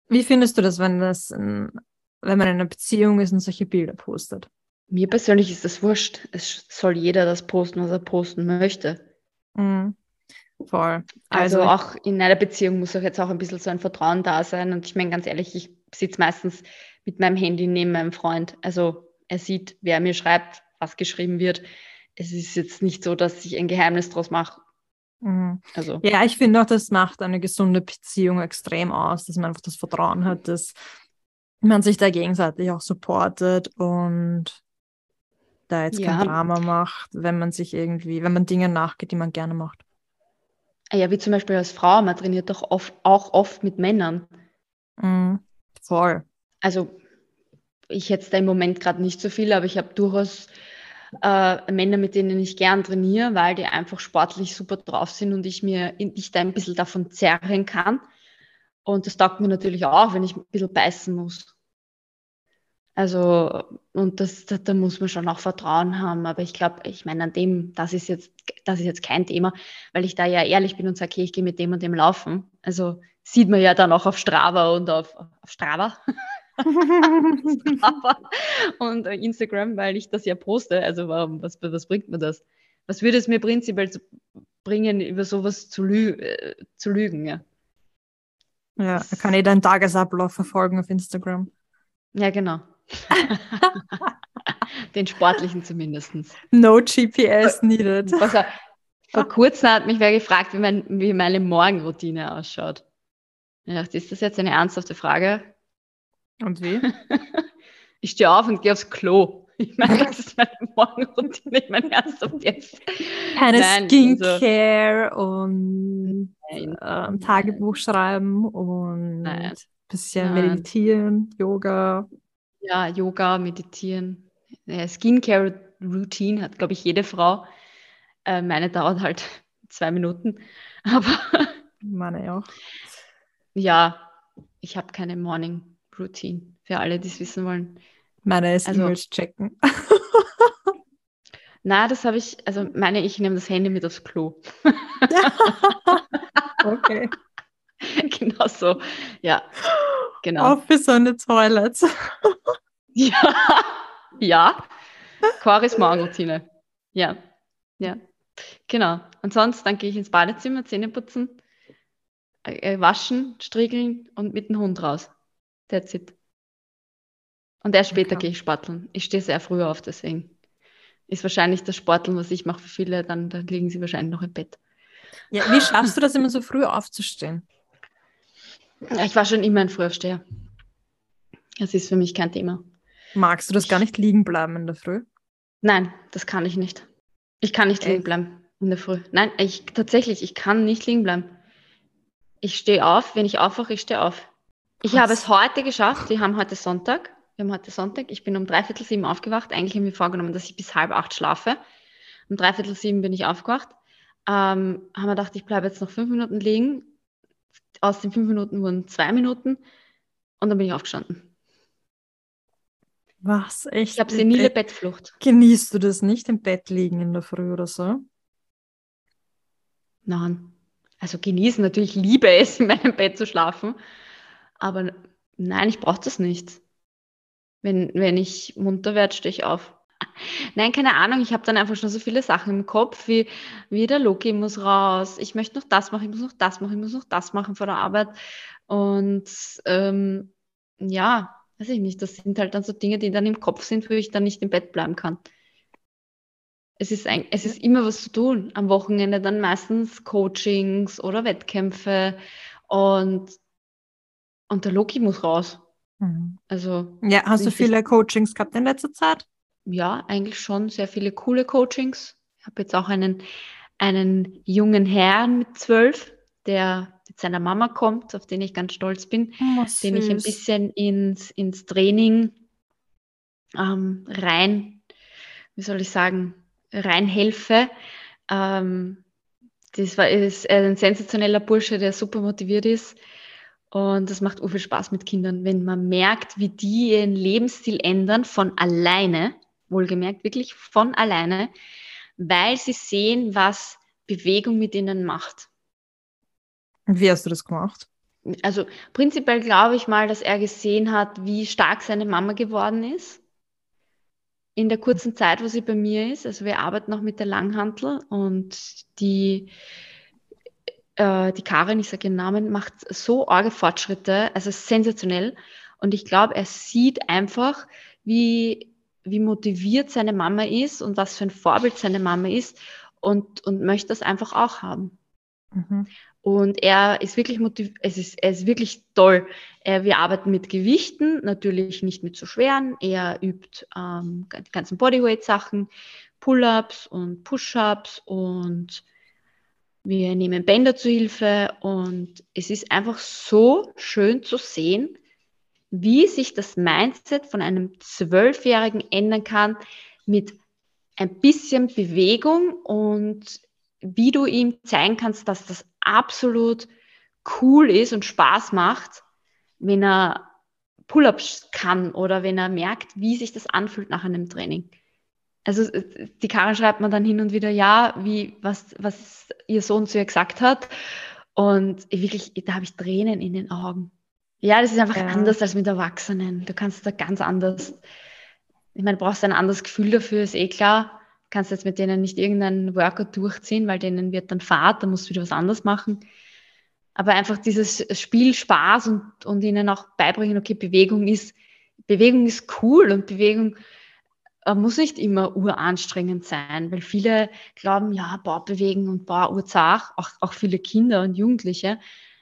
Wie findest du das, wenn das, in, wenn man in einer Beziehung ist und solche Bilder postet? Mir persönlich ist das wurscht. Es soll jeder das posten, was er posten möchte. Mhm. Voll. Also, Also, auch in einer Beziehung muss auch jetzt auch ein bisschen so ein Vertrauen da sein. Und ich meine ganz ehrlich, ich sitze meistens mit meinem Handy neben meinem Freund. Also er sieht, wer mir schreibt, was geschrieben wird. Es ist jetzt nicht so, dass ich ein Geheimnis draus mache. Mhm. Also Ja, ich finde auch, das macht eine gesunde Beziehung extrem aus, dass man einfach das Vertrauen hat, dass man sich da gegenseitig auch supportet und da jetzt Ja. kein Drama macht, wenn man sich irgendwie, wenn man Dinge nachgeht, die man gerne macht. ja, wie zum Beispiel als Frau, man trainiert doch oft, auch oft mit Männern. Mhm. Voll. Also ich jetzt da im Moment gerade nicht so viel, aber ich habe durchaus äh, Männer, mit denen ich gern trainiere, weil die einfach sportlich super drauf sind und ich mir ich da ein bisschen davon zerren kann. Und das taugt mir natürlich auch, wenn ich ein bisschen beißen muss. Also, und das, da, da muss man schon auch Vertrauen haben. Aber ich glaube, ich meine, an dem, das ist jetzt, das ist jetzt kein Thema, weil ich da ja ehrlich bin und sage, okay, ich gehe mit dem und dem laufen. Also sieht man ja dann auch auf Strava und auf, auf Strava. Strava [LAUGHS] [LAUGHS] und Instagram, weil ich das ja poste. Also warum, was, was bringt mir das? Was würde es mir prinzipiell bringen, über sowas zu, lü äh, zu lügen? Ja. Ja, kann jeder einen Tagesablauf verfolgen auf Instagram. ja, genau. [LAUGHS] Den sportlichen zumindest. No GPS needed. Er, vor [LAUGHS] kurzem hat mich wer gefragt, wie, mein, wie meine Morgenroutine ausschaut. Ich dachte, ist das jetzt eine ernsthafte Frage? Und wie? [LAUGHS] Ich stehe auf und gehe aufs Klo. Ich meine, das ist meine Morgenroutine. Ich meine, ernsthaft jetzt. Keine Nein, also- Skincare und Nein. ähm, Tagebuch schreiben und Nein. bisschen Nein. meditieren, Yoga. Ja, Yoga, Meditieren. Ja, Skincare-Routine hat, glaube ich, jede Frau. Äh, meine dauert halt [LAUGHS] zwei Minuten. [LAUGHS] Aber Meine auch. ja, ich habe keine Morning Routine. Für alle, die es wissen wollen. Meine ist Also- E-Mails checken. [LAUGHS] Na, das habe ich, also meine, ich nehme das Handy mit aufs Klo. okay. [LAUGHS] genau so. Ja, genau. Office on the toilet. [LAUGHS] Ja, ja. Coris Morgenroutine. Ja, ja. Genau. Und sonst, dann gehe ich ins Badezimmer, Zähne putzen, äh, waschen, striegeln und mit dem Hund raus. That's it. Und erst später Okay. gehe ich sporteln. Ich stehe sehr früh auf, deswegen ist wahrscheinlich das Sporteln, was ich mache für viele, dann, dann liegen sie wahrscheinlich noch im Bett. Ja, wie schaffst du das immer so früh aufzustehen? Ich war schon immer ein Frühaufsteher. Das ist für mich kein Thema. Magst du das gar nicht liegen bleiben in der Früh? Nein, das kann ich nicht. Ich kann nicht liegen bleiben in der Früh. Nein, ich tatsächlich, ich kann nicht liegen bleiben. Ich stehe auf, wenn ich aufwache, ich stehe auf. Ich Was? habe es heute geschafft. Wir haben heute Sonntag. Wir haben heute Sonntag. Ich bin um dreiviertel sieben aufgewacht. Eigentlich haben wir vorgenommen, dass ich bis halb acht schlafe. Um dreiviertel sieben bin ich aufgewacht. Ähm, haben wir gedacht, ich bleibe jetzt noch fünf Minuten liegen. Aus den fünf Minuten wurden zwei Minuten. Und dann bin ich aufgestanden. Was? Echt? Ich habe senile Bett Bettflucht. Genießt du das nicht im Bett liegen in der Früh oder so? Nein. Also genießen natürlich liebe es, in meinem Bett zu schlafen. Aber nein, ich brauche das nicht. Wenn, wenn ich munter werde, stehe ich auf. Nein, keine Ahnung. Ich habe dann einfach schon so viele Sachen im Kopf, wie, wie der Loki muss raus. Ich möchte noch das machen, ich muss noch das machen, ich muss noch das machen vor der Arbeit. Und ähm, ja, weiß ich nicht, das sind halt dann so Dinge, die dann im Kopf sind, wo ich dann nicht im Bett bleiben kann. Es ist, ein, es ist immer was zu tun. Am Wochenende dann meistens Coachings oder Wettkämpfe und, und der Loki muss raus. Mhm. Also, ja, hast du viele Coachings gehabt in letzter Zeit? Ja, eigentlich schon sehr viele coole Coachings. Ich habe jetzt auch einen, einen jungen Herrn mit zwölf, der mit seiner Mama kommt, auf den ich ganz stolz bin, oh, den ich ein bisschen ins, ins Training ähm, rein, wie soll ich sagen, reinhelfe. Ähm, das war, ist ein sensationeller Bursche, der super motiviert ist. Und das macht viel Spaß mit Kindern, wenn man merkt, wie die ihren Lebensstil ändern von alleine, wohlgemerkt wirklich von alleine, weil sie sehen, was Bewegung mit ihnen macht. Und wie hast du das gemacht? Also prinzipiell glaube ich mal, dass er gesehen hat, wie stark seine Mama geworden ist. In der kurzen Zeit, wo sie bei mir ist. Also wir arbeiten noch mit der Langhantel und die, äh, die Karin, ich sage ihren Namen, macht so arge Fortschritte, also sensationell. Und ich glaube, er sieht einfach, wie, wie motiviert seine Mama ist und was für ein Vorbild seine Mama ist und, und möchte das einfach auch haben. Mhm. Und er ist wirklich motiv es ist, er ist wirklich toll. Wir arbeiten mit Gewichten, natürlich nicht mit so schweren. Er übt ähm, die ganzen Bodyweight-Sachen, Pull-ups und Push-ups und wir nehmen Bänder zu Hilfe. Und es ist einfach so schön zu sehen, wie sich das Mindset von einem Zwölfjährigen ändern kann mit ein bisschen Bewegung und wie du ihm zeigen kannst, dass das absolut cool ist und Spaß macht, wenn er Pull-ups kann oder wenn er merkt, wie sich das anfühlt nach einem Training. Also die Karin schreibt mir dann hin und wieder, ja, wie, was, was ihr Sohn zu ihr gesagt hat. Und wirklich, da habe ich Tränen in den Augen. Ja, das ist einfach ja. anders als mit Erwachsenen. Du kannst da ganz anders, ich meine, du brauchst ein anderes Gefühl dafür, ist eh klar kannst jetzt mit denen nicht irgendeinen Workout durchziehen, weil denen wird dann Fahrt, da musst du wieder was anderes machen. Aber einfach dieses Spiel Spaß und, und ihnen auch beibringen, okay, Bewegung ist, Bewegung ist cool und Bewegung äh, muss nicht immer uranstrengend sein, weil viele glauben, ja, boah, bewegen und boah, urzach, auch, auch viele Kinder und Jugendliche.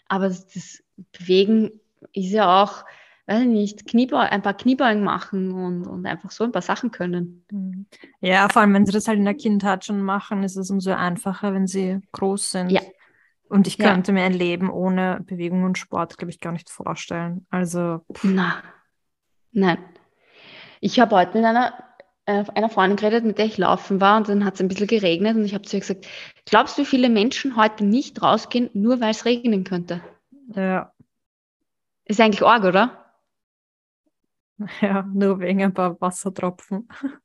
Aber das Bewegen ist ja auch, weiß ich nicht, Kniebeu ein paar Kniebeugen machen und, und einfach so ein paar Sachen können. Mhm. Ja, vor allem, wenn sie das halt in der Kindheit schon machen, ist es umso einfacher, wenn sie groß sind. Ja. Und ich könnte ja. mir ein Leben ohne Bewegung und Sport, glaube ich, gar nicht vorstellen. Also. Na, nein. Ich habe heute mit einer, äh, einer Freundin geredet, mit der ich laufen war, und dann hat es ein bisschen geregnet und ich habe zu ihr gesagt, glaubst du, wie viele Menschen heute nicht rausgehen, nur weil es regnen könnte? Ja. Ist eigentlich arg, oder? [LAUGHS] Ja, nur wegen ein paar Wassertropfen. [LAUGHS]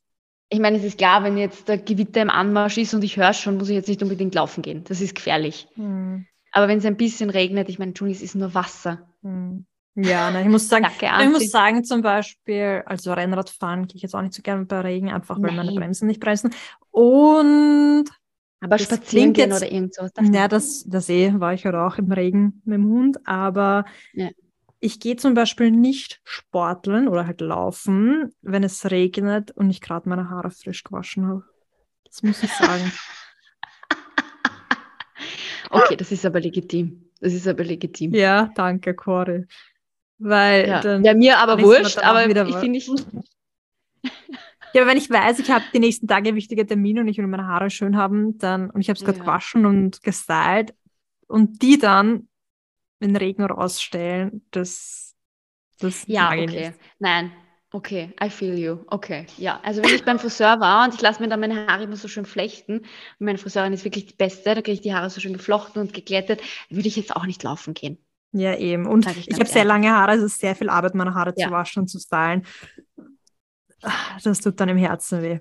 Ich meine, es ist klar, wenn jetzt der Gewitter im Anmarsch ist und ich höre schon, muss ich jetzt nicht unbedingt laufen gehen. Das ist gefährlich. Hm. Aber wenn es ein bisschen regnet, ich meine, Entschuldigung, es ist nur Wasser. Hm. Ja, nein, ich muss sagen, ich muss sagen zum Beispiel, also Rennradfahren gehe ich jetzt auch nicht so gerne bei Regen, einfach weil Nein. meine Bremsen nicht bremsen. Und aber spazieren gehen jetzt, oder irgend so. Ja, das, das eh war ich ja auch im Regen mit dem Hund, aber ja ich gehe zum Beispiel nicht sporteln oder halt laufen, wenn es regnet und ich gerade meine Haare frisch gewaschen habe. Das muss ich sagen. [LAUGHS] okay, das ist aber legitim. Das ist aber legitim. Ja, danke, Cory. Weil ja, ja mir aber wurscht, aber ich finde ich. [LAUGHS] Ja, aber wenn ich weiß, ich habe die nächsten Tage wichtige Termine und ich will meine Haare schön haben, dann und ich habe es gerade Ja. gewaschen und gestylt und die dann in den Regen rausstellen, das, das Ja, okay. Nein. Okay, I feel you. Okay, ja. Also wenn ich beim Friseur war und ich lasse mir dann meine Haare immer so schön flechten und meine Friseurin ist wirklich die Beste, da kriege ich die Haare so schön geflochten und geglättet, würde ich jetzt auch nicht laufen gehen. Ja, eben. Und ich ich, habe sehr lange Haare, es ist sehr viel Arbeit, meine Haare Ja. zu waschen und zu stylen. Das tut dann im Herzen weh.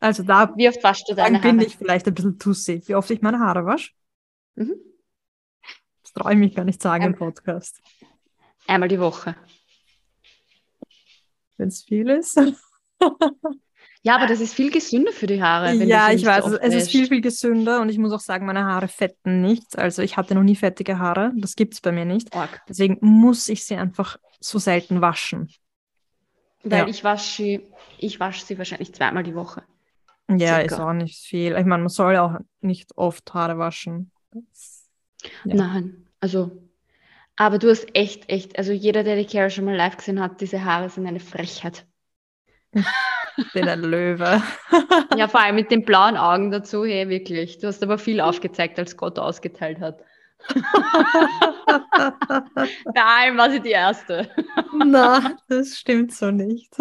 Also da Wie oft waschst du deine dann bin Haare? ich vielleicht ein bisschen tussi. Wie oft ich meine Haare wasche? Mhm. Traue ich mich gar nicht sagen im Ähm. Podcast. Einmal die Woche. Wenn es viel ist. Ja, aber das ist viel gesünder für die Haare. ja, ich weiß, es ist viel, viel gesünder und ich muss auch sagen, meine Haare fetten nicht. Also ich hatte noch nie fettige Haare. Das gibt es bei mir nicht. Arg. Deswegen muss ich sie einfach so selten waschen. Weil Ja. ich wasche sie, ich wasche sie wahrscheinlich zweimal die Woche. Ja, Circa. ist auch nicht viel. Ich meine, man soll ja auch nicht oft Haare waschen. Ja. Nein, also, aber du hast echt, echt, also jeder, der die Cara schon mal live gesehen hat, diese Haare sind eine Frechheit. [LAUGHS] bin ein Löwe. Ja, vor allem mit den blauen Augen dazu, hey, wirklich. Du hast aber viel aufgezeigt, als Gott ausgeteilt hat. [LAUGHS] Bei allem war sie die Erste. Na, das stimmt so nicht.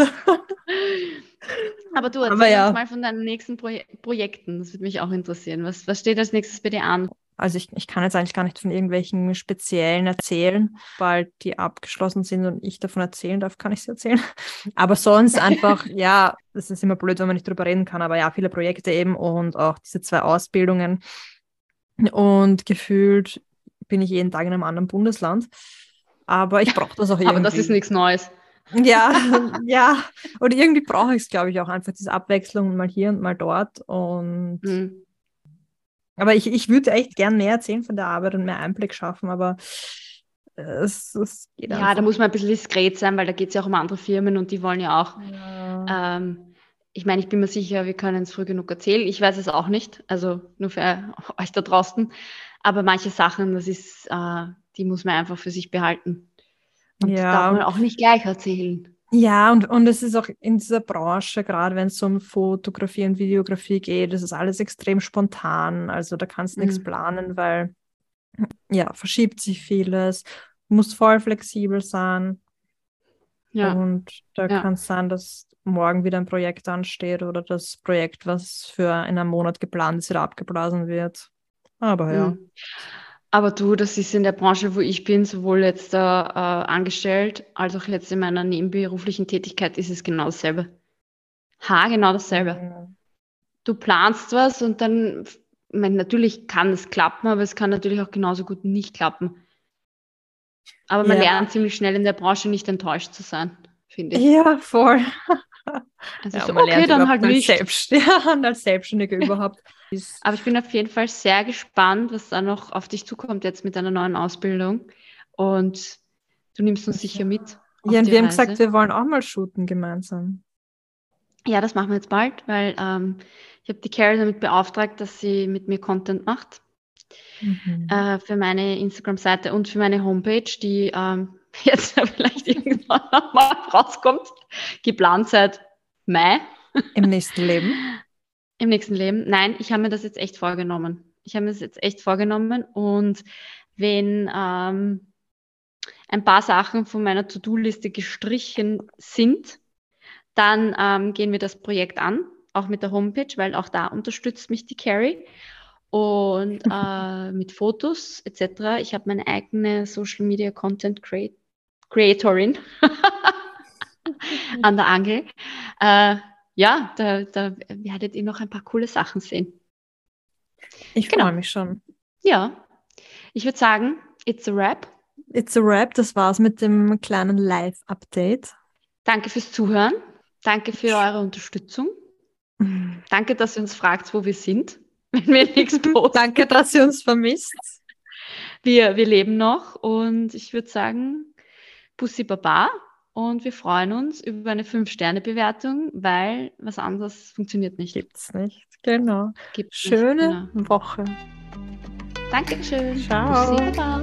Aber du Aber erzähl ja. uns mal von deinen nächsten Proje Projekten. Das würde mich auch interessieren. Was, was steht als nächstes bei dir an? Also ich, ich kann jetzt eigentlich gar nicht von irgendwelchen speziellen erzählen. Bald die abgeschlossen sind und ich davon erzählen darf, kann ich sie erzählen. [LAUGHS] Aber sonst einfach, [LAUGHS] ja, das ist immer blöd, wenn man nicht drüber reden kann, aber ja, viele Projekte eben und auch diese zwei Ausbildungen. Und gefühlt bin ich jeden Tag in einem anderen Bundesland. Aber ich brauche das auch irgendwie. [LAUGHS] Aber das ist nichts Neues. Ja, ja. Und irgendwie brauche ich es, glaube ich, auch einfach diese Abwechslung mal hier und mal dort. Und Hm. Aber ich, ich würde echt gern mehr erzählen von der Arbeit und mehr Einblick schaffen, aber es, es geht Ja, einfach. da muss man ein bisschen diskret sein, weil da geht es ja auch um andere Firmen und die wollen ja auch Ja. Ähm, ich meine, ich bin mir sicher, wir können es früh genug erzählen. Ich weiß es auch nicht, also nur für [LAUGHS] euch da draußen. Aber manche Sachen, das ist, äh, die muss man einfach für sich behalten. Und Ja, darf man auch nicht gleich erzählen. Ja, und, und es ist auch in dieser Branche, gerade wenn es um Fotografie und Videografie geht, das ist alles extrem spontan. Also da kannst du nichts Mhm. planen, weil ja, verschiebt sich vieles, du musst voll flexibel sein. Ja, Und da Ja. kann es sein, dass morgen wieder ein Projekt ansteht oder das Projekt, was für in einem Monat geplant ist, wieder abgeblasen wird. Aber ja. Mhm. Aber du, das ist in der Branche, wo ich bin, sowohl jetzt äh, äh, angestellt als auch jetzt in meiner nebenberuflichen Tätigkeit, ist es genau dasselbe. Ha, genau dasselbe. Du planst was und dann, meine, natürlich kann es klappen, aber es kann natürlich auch genauso gut nicht klappen. Aber man Ja. lernt ziemlich schnell in der Branche nicht enttäuscht zu sein, finde ich. Ja, voll. Also Ja, so, okay, dann halt nicht. Selbst [LAUGHS] ja, und als Selbstständige [LAUGHS] überhaupt. Aber ich bin auf jeden Fall sehr gespannt, was da noch auf dich zukommt jetzt mit deiner neuen Ausbildung. Und du nimmst uns sicher mit. Ja, und wir haben Reise. gesagt, wir wollen auch mal shooten gemeinsam. Ja, das machen wir jetzt bald, weil ähm, ich habe die Carrie damit beauftragt, dass sie mit mir Content macht. Mhm. äh, für meine Instagram-Seite und für meine Homepage, die ähm, jetzt [LAUGHS] vielleicht irgendwann nochmal rauskommt. Geplant seit Mai Im nächsten Leben. im nächsten Leben. Nein, ich habe mir das jetzt echt vorgenommen. Ich habe mir das jetzt echt vorgenommen und wenn ähm, ein paar Sachen von meiner To-Do-Liste gestrichen sind, dann ähm, gehen wir das Projekt an, auch mit der Homepage, weil auch da unterstützt mich die Carrie. Und [LAUGHS] äh, mit Fotos etc. Ich habe meine eigene Social Media Content Creat Creatorin [LAUGHS] an der Angel. Äh, ja, da, da werdet ihr noch ein paar coole Sachen sehen. Ich Genau. freue mich schon. Ja, ich würde sagen, it's a wrap. It's a wrap. Das war's mit dem kleinen Live-Update. Danke fürs Zuhören. Danke für eure Unterstützung. [LAUGHS] Danke, dass ihr uns fragt, wo wir sind, [LAUGHS] wenn wir nichts posten. Danke, dass ihr uns vermisst. Wir, wir leben noch und ich würde sagen, Bussi Baba und wir freuen uns über eine 5-Sterne-Bewertung, weil was anderes funktioniert nicht. Gibt's nicht. Genau. Gibt's Schöne Nicht, Woche. genau. Dankeschön. Ciao. Bussi Baba.